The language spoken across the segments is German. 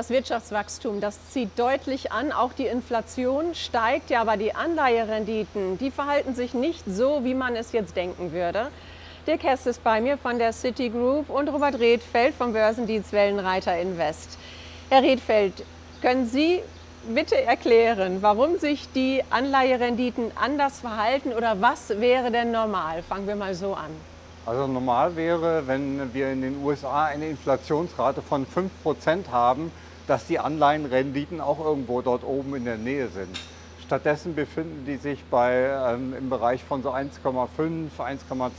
Das Wirtschaftswachstum, das zieht deutlich an. Auch die Inflation steigt, ja, aber die Anleiherenditen, die verhalten sich nicht so, wie man es jetzt denken würde. Dirk Hess ist bei mir von der Citigroup und Robert Redfeld vom Börsendienst Wellenreiter Invest. Herr Redfeld, können Sie bitte erklären, warum sich die Anleiherenditen anders verhalten oder was wäre denn normal? Fangen wir mal so an. Also normal wäre, wenn wir in den USA eine Inflationsrate von 5% haben, dass die Anleihenrenditen auch irgendwo dort oben in der Nähe sind. Stattdessen befinden die sich bei, ähm, im Bereich von so 1,5, 1,2,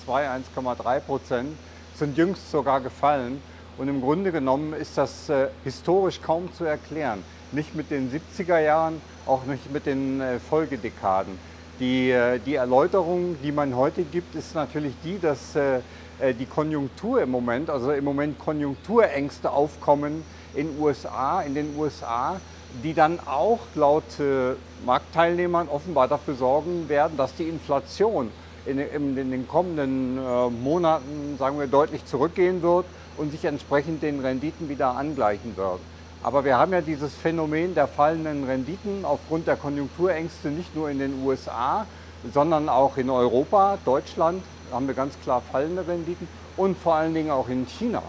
1,3 Prozent, sind jüngst sogar gefallen. Und im Grunde genommen ist das äh, historisch kaum zu erklären. Nicht mit den 70er Jahren, auch nicht mit den äh, Folgedekaden. Die, äh, die Erläuterung, die man heute gibt, ist natürlich die, dass äh, äh, die Konjunktur im Moment, also im Moment Konjunkturängste aufkommen in USA, in den USA die dann auch laut äh, Marktteilnehmern offenbar dafür sorgen werden, dass die Inflation in, in, in den kommenden äh, Monaten, sagen wir, deutlich zurückgehen wird und sich entsprechend den Renditen wieder angleichen wird. Aber wir haben ja dieses Phänomen der fallenden Renditen aufgrund der Konjunkturängste nicht nur in den USA, sondern auch in Europa, Deutschland haben wir ganz klar fallende Renditen und vor allen Dingen auch in China.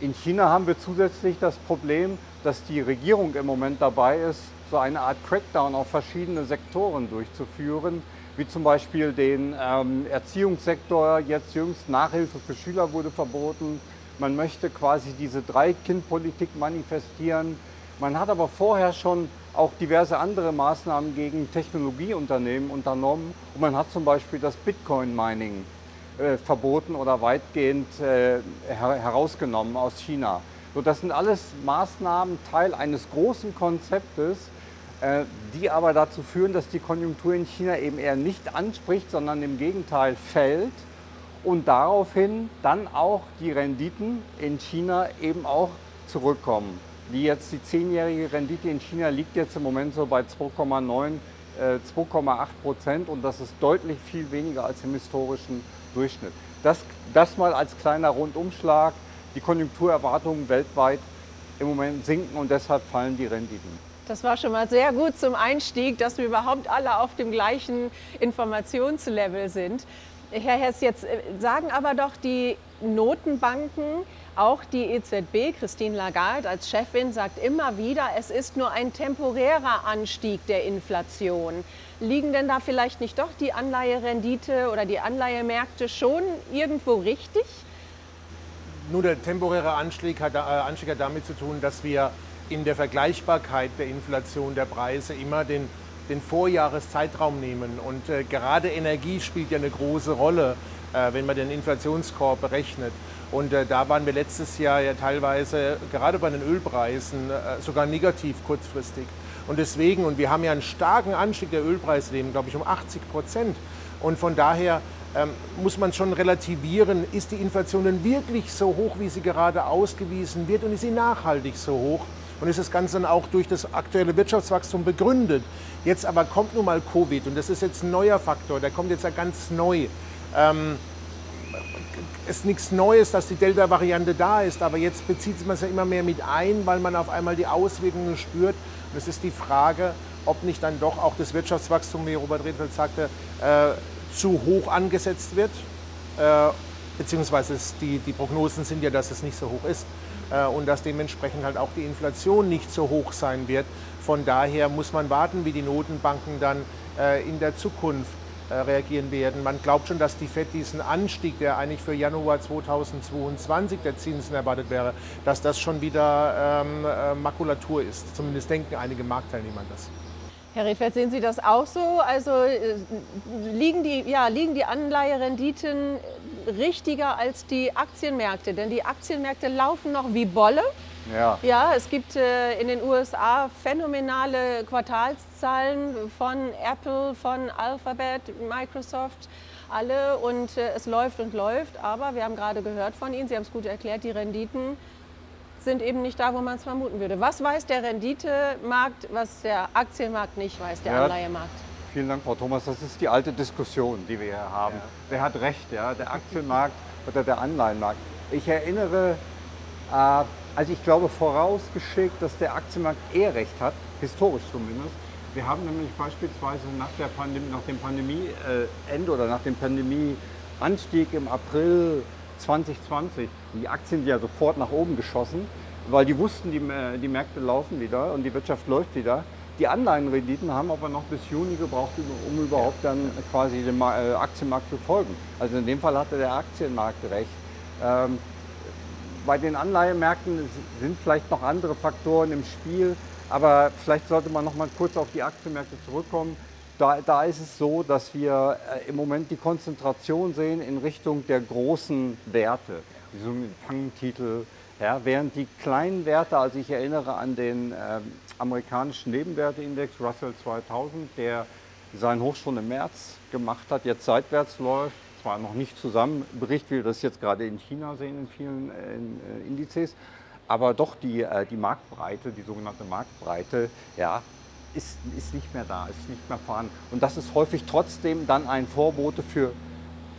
In China haben wir zusätzlich das Problem, dass die Regierung im Moment dabei ist, so eine Art Crackdown auf verschiedene Sektoren durchzuführen, wie zum Beispiel den ähm, Erziehungssektor. Jetzt jüngst Nachhilfe für Schüler wurde verboten. Man möchte quasi diese Drei-Kind-Politik manifestieren. Man hat aber vorher schon auch diverse andere Maßnahmen gegen Technologieunternehmen unternommen. Und man hat zum Beispiel das Bitcoin-Mining äh, verboten oder weitgehend äh, her herausgenommen aus China. So, das sind alles Maßnahmen, Teil eines großen Konzeptes, äh, die aber dazu führen, dass die Konjunktur in China eben eher nicht anspricht, sondern im Gegenteil fällt und daraufhin dann auch die Renditen in China eben auch zurückkommen. Die jetzt die zehnjährige Rendite in China liegt jetzt im Moment so bei 2,9, äh, 2,8 Prozent und das ist deutlich viel weniger als im historischen Durchschnitt. Das, das mal als kleiner Rundumschlag die Konjunkturerwartungen weltweit im Moment sinken und deshalb fallen die Renditen. Das war schon mal sehr gut zum Einstieg, dass wir überhaupt alle auf dem gleichen Informationslevel sind. Herr Hess, jetzt äh, sagen aber doch die Notenbanken, auch die EZB, Christine Lagarde als Chefin, sagt immer wieder, es ist nur ein temporärer Anstieg der Inflation. Liegen denn da vielleicht nicht doch die Anleiherendite oder die Anleihemärkte schon irgendwo richtig? Nur der temporäre Anstieg hat, äh, Anstieg hat damit zu tun, dass wir in der Vergleichbarkeit der Inflation der Preise immer den, den Vorjahreszeitraum nehmen. Und äh, gerade Energie spielt ja eine große Rolle, äh, wenn man den Inflationskorb berechnet. Und äh, da waren wir letztes Jahr ja teilweise, gerade bei den Ölpreisen, äh, sogar negativ kurzfristig. Und deswegen, und wir haben ja einen starken Anstieg der Ölpreise, glaube ich, um 80 Prozent. Und von daher ähm, muss man schon relativieren, ist die Inflation denn wirklich so hoch, wie sie gerade ausgewiesen wird und ist sie nachhaltig so hoch? Und ist das Ganze dann auch durch das aktuelle Wirtschaftswachstum begründet? Jetzt aber kommt nun mal Covid und das ist jetzt ein neuer Faktor, der kommt jetzt ja ganz neu. Ähm, ist nichts Neues, dass die Delta-Variante da ist, aber jetzt bezieht man es ja immer mehr mit ein, weil man auf einmal die Auswirkungen spürt. Und es ist die Frage, ob nicht dann doch auch das Wirtschaftswachstum, wie Robert Redfeld sagte, äh, zu hoch angesetzt wird. Äh, beziehungsweise die, die Prognosen sind ja, dass es nicht so hoch ist äh, und dass dementsprechend halt auch die Inflation nicht so hoch sein wird. Von daher muss man warten, wie die Notenbanken dann äh, in der Zukunft reagieren werden. Man glaubt schon, dass die FED diesen Anstieg, der eigentlich für Januar 2022 der Zinsen erwartet wäre, dass das schon wieder ähm, äh, Makulatur ist. Zumindest denken einige Marktteilnehmer das. Herr Redfeld, sehen Sie das auch so? Also äh, liegen, die, ja, liegen die Anleiherenditen richtiger als die Aktienmärkte? Denn die Aktienmärkte laufen noch wie Bolle. Ja. ja, es gibt äh, in den USA phänomenale Quartalszahlen von Apple, von Alphabet, Microsoft, alle und äh, es läuft und läuft. Aber wir haben gerade gehört von Ihnen, Sie haben es gut erklärt, die Renditen sind eben nicht da, wo man es vermuten würde. Was weiß der Renditemarkt, was der Aktienmarkt nicht weiß, der ja, Anleihemarkt? Vielen Dank, Frau Thomas. Das ist die alte Diskussion, die wir hier haben. Ja. Wer hat recht, ja? der Aktienmarkt oder der Anleihenmarkt? Ich erinnere, äh, Also ich glaube vorausgeschickt, dass der Aktienmarkt eher recht hat, historisch zumindest. Wir haben nämlich beispielsweise nach, der Pandemie, nach dem Pandemieende oder nach dem Pandemieanstieg im April 2020 die Aktien sind ja sofort nach oben geschossen, weil die wussten, die, die Märkte laufen wieder und die Wirtschaft läuft wieder. Die Anleihenrenditen haben aber noch bis Juni gebraucht, um überhaupt dann quasi dem äh, Aktienmarkt zu folgen. Also in dem Fall hatte der Aktienmarkt recht. Bei den Anleihemärkten sind vielleicht noch andere Faktoren im Spiel, aber vielleicht sollte man noch mal kurz auf die Aktienmärkte zurückkommen. Da, da ist es so, dass wir äh, im Moment die Konzentration sehen in Richtung der großen Werte, so Fangtitel, ja, während die kleinen Werte, also ich erinnere an den äh, amerikanischen Nebenwerteindex Russell 2000, der seinen Hochschwung im März gemacht hat, jetzt seitwärts läuft, zwar noch nicht zusammen, Bericht, wie wir das jetzt gerade in China sehen in vielen äh, in, äh, Indizes, aber doch die, äh, die Marktbreite, die sogenannte Marktbreite, ja, ist, ist nicht mehr da, ist nicht mehr vorhanden. Und das ist häufig trotzdem dann ein Vorbote für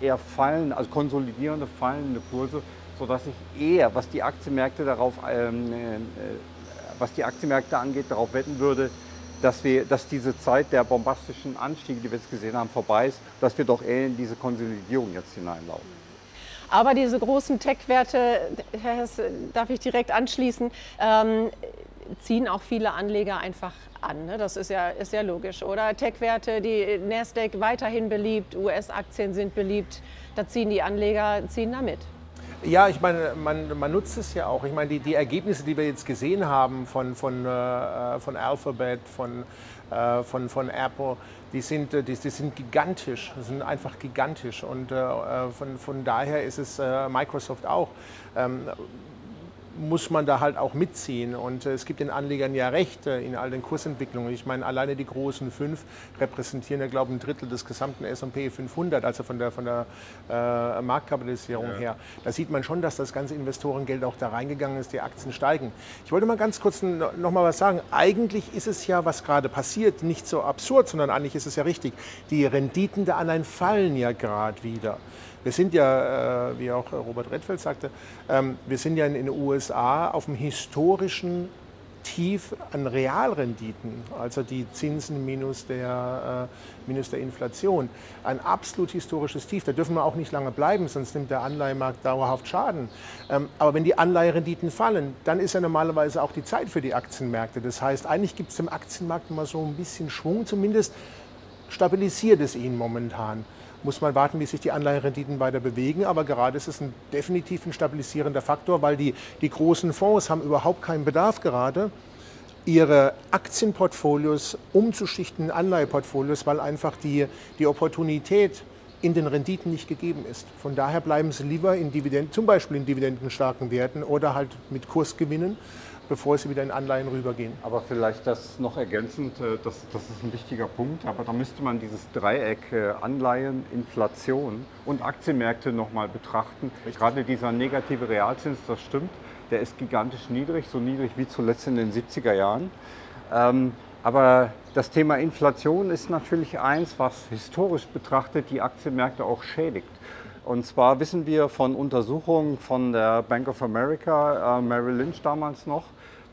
eher fallende, also konsolidierende, fallende Kurse, sodass ich eher, was die Aktienmärkte darauf, ähm, äh, was die Aktienmärkte angeht, darauf wetten würde, dass, wir, dass diese Zeit der bombastischen Anstiege, die wir jetzt gesehen haben, vorbei ist, dass wir doch eher in diese Konsolidierung jetzt hineinlaufen. Aber diese großen Tech-Werte, darf ich direkt anschließen, ähm, ziehen auch viele Anleger einfach an. Ne? Das ist ja, ist ja logisch, oder? Tech-Werte, die Nasdaq weiterhin beliebt, US-Aktien sind beliebt, da ziehen die Anleger ziehen da mit. Ja, ich meine, man, man, nutzt es ja auch. Ich meine, die, die, Ergebnisse, die wir jetzt gesehen haben von, von, äh, von Alphabet, von, äh, von, von Apple, die sind, die, die, sind gigantisch, sind einfach gigantisch. Und äh, von, von daher ist es äh, Microsoft auch. Ähm, muss man da halt auch mitziehen. Und äh, es gibt den Anlegern ja recht äh, in all den Kursentwicklungen. Ich meine, alleine die großen fünf repräsentieren ja, glaube ich, ein Drittel des gesamten S&P 500, also von der, von der äh, Marktkapitalisierung ja. her. Da sieht man schon, dass das ganze Investorengeld auch da reingegangen ist, die Aktien steigen. Ich wollte mal ganz kurz noch mal was sagen. Eigentlich ist es ja, was gerade passiert, nicht so absurd, sondern eigentlich ist es ja richtig. Die Renditen der Anleihen fallen ja gerade wieder. Wir sind ja, äh, wie auch Robert Redfeld sagte, ähm, wir sind ja in den USA auf dem historischen Tief an Realrenditen, also die Zinsen minus der, äh, minus der Inflation. Ein absolut historisches Tief. Da dürfen wir auch nicht lange bleiben, sonst nimmt der Anleihemarkt dauerhaft Schaden. Ähm, aber wenn die Anleiherenditen fallen, dann ist ja normalerweise auch die Zeit für die Aktienmärkte. Das heißt, eigentlich gibt es dem Aktienmarkt immer so ein bisschen Schwung, zumindest stabilisiert es ihn momentan muss man warten, wie sich die Anleiherenditen weiter bewegen. Aber gerade ist es ein definitiv ein stabilisierender Faktor, weil die, die großen Fonds haben überhaupt keinen Bedarf gerade, ihre Aktienportfolios umzuschichten in Anleiheportfolios, weil einfach die, die Opportunität in den Renditen nicht gegeben ist. Von daher bleiben sie lieber in Dividenden, zum Beispiel in dividendenstarken Werten oder halt mit Kursgewinnen bevor sie wieder in Anleihen rübergehen. Aber vielleicht das noch ergänzend, äh, das, das ist ein wichtiger Punkt, aber da müsste man dieses Dreieck äh, Anleihen, Inflation und Aktienmärkte nochmal betrachten. Richtig. Gerade dieser negative Realzins, das stimmt, der ist gigantisch niedrig, so niedrig wie zuletzt in den 70er Jahren. Ähm, aber das Thema Inflation ist natürlich eins, was historisch betrachtet die Aktienmärkte auch schädigt. Und zwar wissen wir von Untersuchungen von der Bank of America, äh, Merrill Lynch damals noch,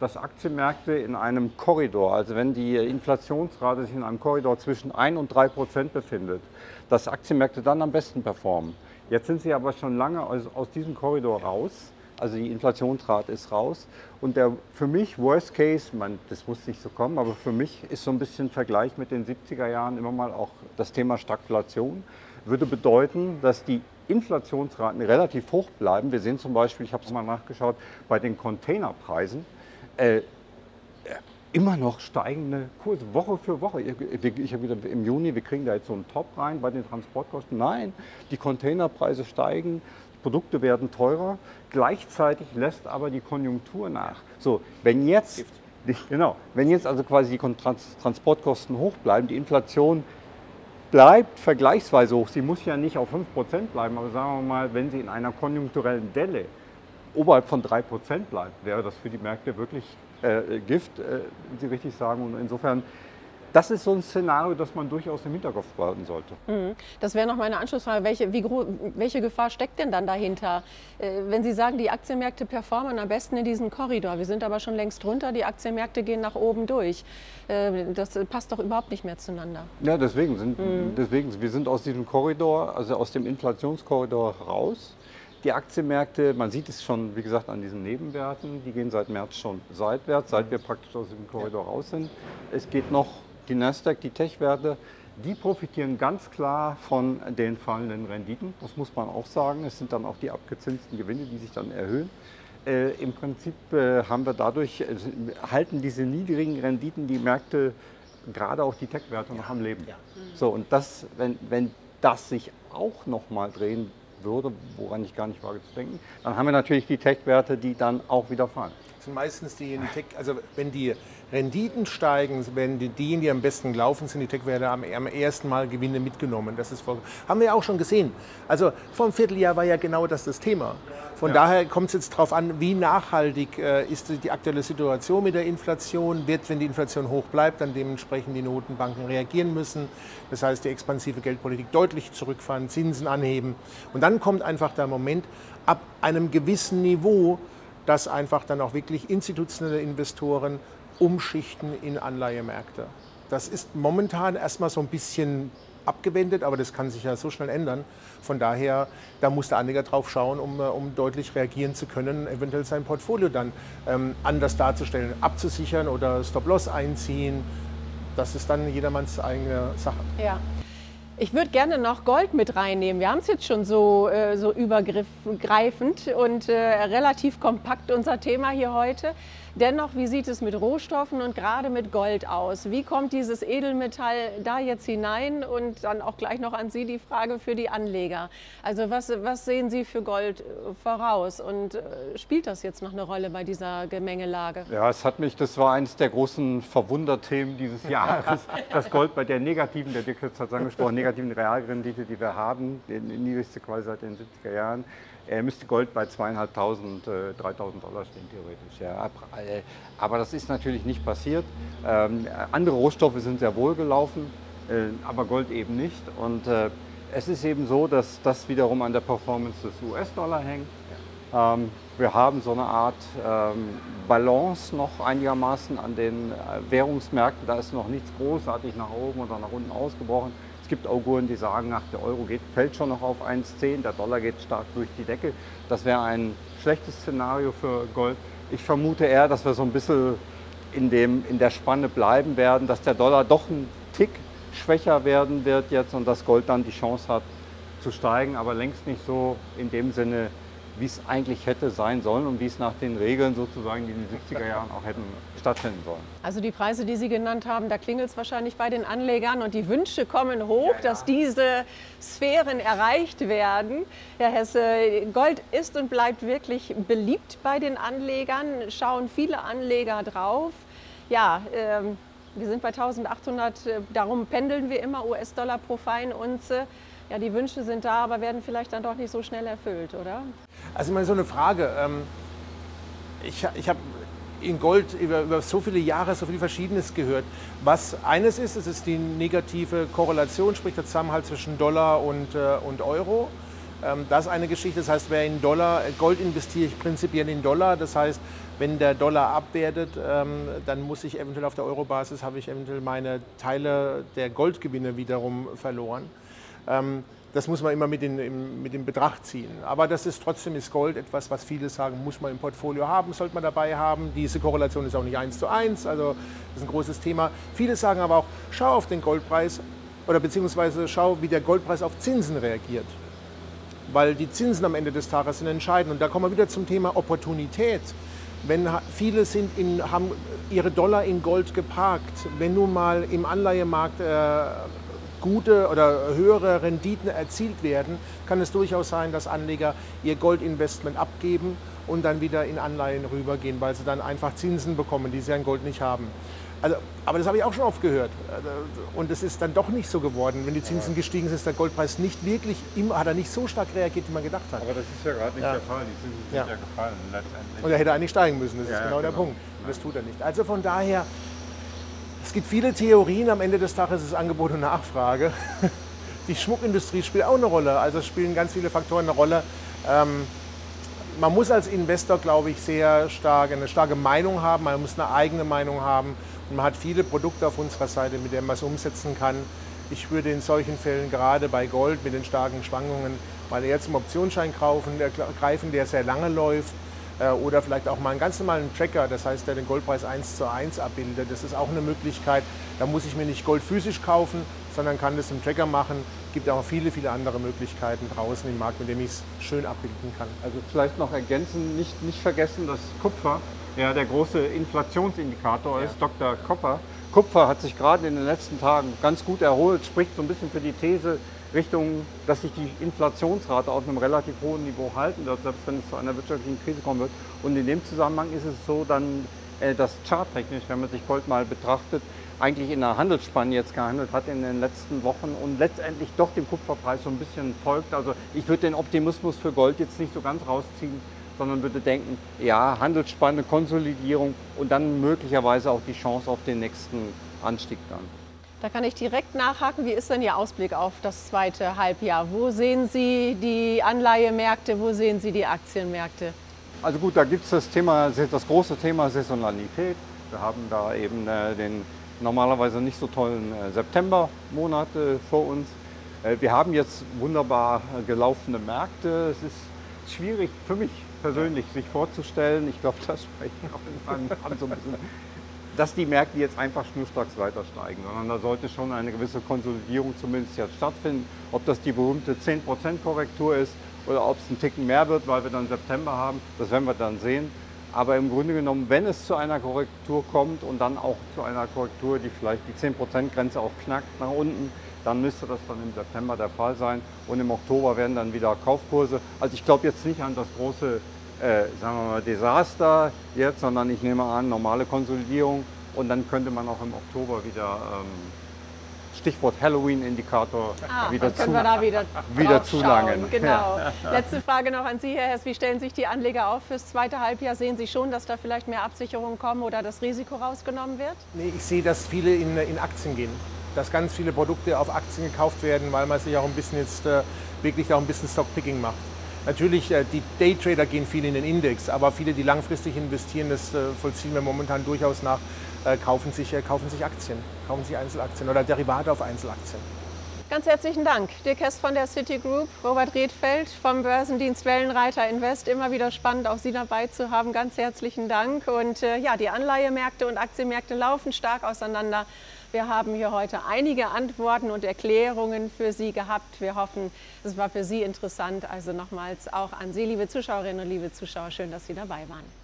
dass Aktienmärkte in einem Korridor, also wenn die Inflationsrate sich in einem Korridor zwischen 1 und 3 Prozent befindet, dass Aktienmärkte dann am besten performen. Jetzt sind sie aber schon lange aus, aus diesem Korridor raus. Also die Inflationsrate ist raus. Und der für mich Worst Case, man, das muss nicht so kommen, aber für mich ist so ein bisschen Vergleich mit den 70er Jahren immer mal auch das Thema Stagflation. Würde bedeuten, dass die Inflationsraten relativ hoch bleiben. Wir sehen zum Beispiel, ich habe es mal nachgeschaut, bei den Containerpreisen äh, immer noch steigende Kurse, Woche für Woche. Ich habe wieder im Juni, wir kriegen da jetzt so einen Top rein bei den Transportkosten. Nein, die Containerpreise steigen, Produkte werden teurer, gleichzeitig lässt aber die Konjunktur nach. So, wenn jetzt, genau, wenn jetzt also quasi die Transportkosten hoch bleiben, die Inflation bleibt vergleichsweise hoch. Sie muss ja nicht auf 5% bleiben, aber sagen wir mal, wenn sie in einer konjunkturellen Delle oberhalb von 3% bleibt, wäre das für die Märkte wirklich äh, Gift, äh, Sie richtig sagen. Und insofern das ist so ein Szenario, das man durchaus im Hinterkopf behalten sollte. Mhm. Das wäre noch meine Anschlussfrage. Welche, wie, welche Gefahr steckt denn dann dahinter? Äh, wenn Sie sagen, die Aktienmärkte performen am besten in diesem Korridor, wir sind aber schon längst drunter, die Aktienmärkte gehen nach oben durch. Äh, das passt doch überhaupt nicht mehr zueinander. Ja, deswegen sind, mhm. deswegen, wir sind aus diesem Korridor, also aus dem Inflationskorridor raus. Die Aktienmärkte, man sieht es schon, wie gesagt, an diesen Nebenwerten, die gehen seit März schon seitwärts, seit wir praktisch aus diesem Korridor raus sind. Es geht noch die Nasdaq, die Tech-Werte, die profitieren ganz klar von den fallenden Renditen. Das muss man auch sagen. Es sind dann auch die abgezinsten Gewinne, die sich dann erhöhen. Äh, Im Prinzip äh, haben wir dadurch, äh, halten diese niedrigen Renditen die Märkte, gerade auch die Tech-Werte, noch am Leben. Ja. So, und das, wenn, wenn das sich auch noch mal drehen würde, woran ich gar nicht wage zu denken, dann haben wir natürlich die Tech-Werte, die dann auch wieder fallen. Sind meistens die Tech, also wenn die Renditen steigen, wenn die, diejenigen, die am besten laufen, sind die Tech-Werte am, am, ersten Mal Gewinne mitgenommen. Das ist voll, haben wir ja auch schon gesehen. Also vor einem Vierteljahr war ja genau das das Thema. Von ja. daher kommt es jetzt darauf an, wie nachhaltig äh, ist die aktuelle Situation mit der Inflation. Wird, wenn die Inflation hoch bleibt, dann dementsprechend die Notenbanken reagieren müssen. Das heißt, die expansive Geldpolitik deutlich zurückfahren, Zinsen anheben. Und dann kommt einfach der Moment, ab einem gewissen Niveau, dass einfach dann auch wirklich institutionelle Investoren umschichten in Anleihemärkte. Das ist momentan erstmal so ein bisschen abgewendet, aber das kann sich ja so schnell ändern. Von daher, da muss der Anleger drauf schauen, um, äh, um deutlich reagieren zu können, eventuell sein Portfolio dann ähm, anders darzustellen, abzusichern oder Stop-Loss einziehen. Das ist dann jedermanns eigene Sache. Ja. Ich würde gerne noch Gold mit reinnehmen. Wir haben es jetzt schon so, äh, so übergreifend und äh, relativ kompakt unser Thema hier heute. Dennoch, wie sieht es mit Rohstoffen und gerade mit Gold aus? Wie kommt dieses Edelmetall da jetzt hinein? Und dann auch gleich noch an Sie die Frage für die Anleger. Also was, was sehen Sie für Gold äh, voraus? Und äh, spielt das jetzt noch eine Rolle bei dieser Gemengelage? Ja, es hat mich, das war eines der großen Verwunderthemen dieses Jahres, das Gold bei der negativen, der Dirk hat es angesprochen, negativen Realrendite, die wir haben, die niedrigste quasi seit den 70er Jahren, er müsste Gold bei 2.500, äh, 3.000 Dollar stehen, theoretisch. Ja. Äh, aber das ist natürlich nicht passiert. Ähm, andere Rohstoffe sind sehr wohl gelaufen, äh, aber Gold eben nicht. Und äh, es ist eben so, dass das wiederum an der Performance des US-Dollar hängt. Ähm, wir haben so eine Art ähm, Balance noch einigermaßen an den äh, Währungsmärkten. Da ist noch nichts großartig nach oben oder nach unten ausgebrochen gibt Auguren, die sagen, ach, der Euro geht, fällt schon noch auf 1,10, der Dollar geht stark durch die Decke. Das wäre ein schlechtes Szenario für Gold. Ich vermute eher, dass wir so ein bisschen in, dem, in der Spanne bleiben werden, dass der Dollar doch ein Tick schwächer werden wird jetzt und das Gold dann die Chance hat zu steigen, aber längst nicht so in dem Sinne wie es eigentlich hätte sein sollen und wie es nach den Regeln sozusagen in den 70er Jahren auch hätten stattfinden sollen. Also die Preise, die Sie genannt haben, da klingelt es wahrscheinlich bei den Anlegern und die Wünsche kommen hoch, ja, ja. dass diese Sphären erreicht werden. Herr Hesse, Gold ist und bleibt wirklich beliebt bei den Anlegern, schauen viele Anleger drauf. Ja, ähm, wir sind bei 1800, äh, darum pendeln wir immer US-Dollar pro Feinunze ja, die Wünsche sind da, aber werden vielleicht dann doch nicht so schnell erfüllt, oder? Also mal so eine Frage. Ähm, ich, ich habe in Gold über, über, so viele Jahre so viel Verschiedenes gehört. Was eines ist, es ist die negative Korrelation, sprich der Zusammenhalt zwischen Dollar und, äh, und Euro. Ähm, das ist eine Geschichte. Das heißt, wer in Dollar, Gold investiere ich prinzipiell in Dollar. Das heißt, wenn der Dollar abwertet, ähm, dann muss ich eventuell auf der Euro-Basis, habe ich eventuell meine Teile der Goldgewinne wiederum verloren. Ähm, das muss man immer mit in, mit in Betracht ziehen. Aber das ist trotzdem ist Gold etwas, was viele sagen, muss man im Portfolio haben, sollte man dabei haben. Diese Korrelation ist auch nicht eins zu eins, also das ist ein großes Thema. Viele sagen aber auch, schau auf den Goldpreis oder beziehungsweise schau, wie der Goldpreis auf Zinsen reagiert. Weil die Zinsen am Ende des Tages sind entscheidend. Und da kommen wir wieder zum Thema Opportunität. Wenn viele sind in, haben ihre Dollar in Gold geparkt, wenn nun mal im Anleihemarkt äh, gute oder höhere Renditen erzielt werden, kann es durchaus sein, dass Anleger ihr Goldinvestment abgeben und dann wieder in Anleihen rübergehen, weil sie dann einfach Zinsen bekommen, die sie an Gold nicht haben. Also, aber das habe ich auch schon oft gehört. Und es ist dann doch nicht so geworden. Wenn die Zinsen gestiegen sind, ist der Goldpreis nicht wirklich, immer, hat er nicht so stark reagiert, wie man gedacht hat. Aber das ist ja gerade nicht ja. der Fall. Die Zinsen sind ja, ja gefallen letztendlich. Und er hätte eigentlich steigen müssen, das ist genau, genau, der Punkt. Und das tut er nicht. Also von daher, Es gibt viele Theorien, am Ende des Tages ist es Angebot und Nachfrage. Die Schmuckindustrie spielt auch eine Rolle, also spielen ganz viele Faktoren eine Rolle. Ähm, man muss als Investor, glaube ich, sehr stark eine starke Meinung haben, man muss eine eigene Meinung haben und man hat viele Produkte auf unserer Seite, mit denen man es umsetzen kann. Ich würde in solchen Fällen gerade bei Gold mit den starken Schwankungen mal eher zum Optionsschein greifen, der sehr lange läuft oder vielleicht auch mal einen ganz normalen Tracker, das heißt, der den Goldpreis 1 zu 1 abbildet. Das ist auch eine Möglichkeit. Da muss ich mir nicht Gold physisch kaufen, sondern kann das im Tracker machen. Es gibt auch viele, viele andere Möglichkeiten draußen im Markt, mit denen ich es schön abbilden kann. Also vielleicht noch ergänzen, nicht, nicht vergessen, dass Kupfer ja der große Inflationsindikator ja. ist, Dr. Kopper. Kupfer hat sich gerade in den letzten Tagen ganz gut erholt, spricht so ein bisschen für die These Richtung, dass sich die Inflationsrate auf einem relativ hohen Niveau halten wird, selbst wenn es zu einer wirtschaftlichen Krise kommen wird. Und in dem Zusammenhang ist es so dann, äh, dass charttechnisch, wenn man sich Gold mal betrachtet, eigentlich in der Handelsspanne jetzt gehandelt hat in den letzten Wochen und letztendlich doch dem Kupferpreis so ein bisschen folgt. Also ich würde den Optimismus für Gold jetzt nicht so ganz rausziehen, sondern würde denken, ja, Handelsspanne, Konsolidierung und dann möglicherweise auch die Chance auf den nächsten Anstieg dann. Da kann ich direkt nachhaken. Wie ist denn Ihr Ausblick auf das zweite Halbjahr? Wo sehen Sie die Anleihemärkte, wo sehen Sie die Aktienmärkte? Also gut, da gibt es das Thema, das große Thema Saisonalität. Wir haben da eben äh, den normalerweise nicht so tollen äh, Septembermonat vor uns. Äh, wir haben jetzt wunderbar gelaufene Märkte. Es ist schwierig für mich persönlich sich vorzustellen. Ich glaube, das sprechen auch in meinem Hand so ein bisschen, dass die Märkte jetzt einfach schnurstracks weiter steigen, sondern da sollte schon eine gewisse Konsolidierung zumindest jetzt stattfinden. Ob das die berühmte 10% Korrektur ist oder ob es ein Ticken mehr wird, weil wir dann September haben, das werden wir dann sehen. Aber im Grunde genommen, wenn es zu einer Korrektur kommt und dann auch zu einer Korrektur, die vielleicht die 10%-Grenze auch knackt nach unten, dann müsste das dann im September der Fall sein. Und im Oktober werden dann wieder Kaufkurse. Also ich glaube jetzt nicht an das große, äh, sagen wir mal, Desaster jetzt, sondern ich nehme an, normale Konsolidierung. Und dann könnte man auch im Oktober wieder ähm, Stichwort Halloween-Indikator ah, wieder, zu, wir da wieder, wieder zulangen. Genau. Ja. Letzte Frage noch an Sie, Herr Hess. Wie stellen sich die Anleger auf fürs zweite Halbjahr? Sehen Sie schon, dass da vielleicht mehr Absicherungen kommen oder das Risiko rausgenommen wird? Nee, ich sehe, dass viele in, in Aktien gehen. Dass ganz viele Produkte auf Aktien gekauft werden, weil man sich auch ein bisschen jetzt äh, wirklich auch ein bisschen Stockpicking macht. Natürlich, äh, die Daytrader gehen viel in den Index, aber viele, die langfristig investieren, das äh, vollziehen wir momentan durchaus nach, äh, kaufen, sich, kaufen sich Aktien, kaufen sich Einzelaktien oder Derivate auf Einzelaktien. Ganz herzlichen Dank. Dirk Hess von der Citigroup, Robert Redfeld vom Börsendienst Wellenreiter Invest. Immer wieder spannend, auch Sie dabei zu haben. Ganz herzlichen Dank. Und äh, ja, die Anleihemärkte und Aktienmärkte laufen stark auseinander. Wir haben hier heute einige Antworten und Erklärungen für Sie gehabt. Wir hoffen, es war für Sie interessant. Also nochmals auch an Sie, liebe Zuschauerinnen und liebe Zuschauer, schön, dass Sie dabei waren.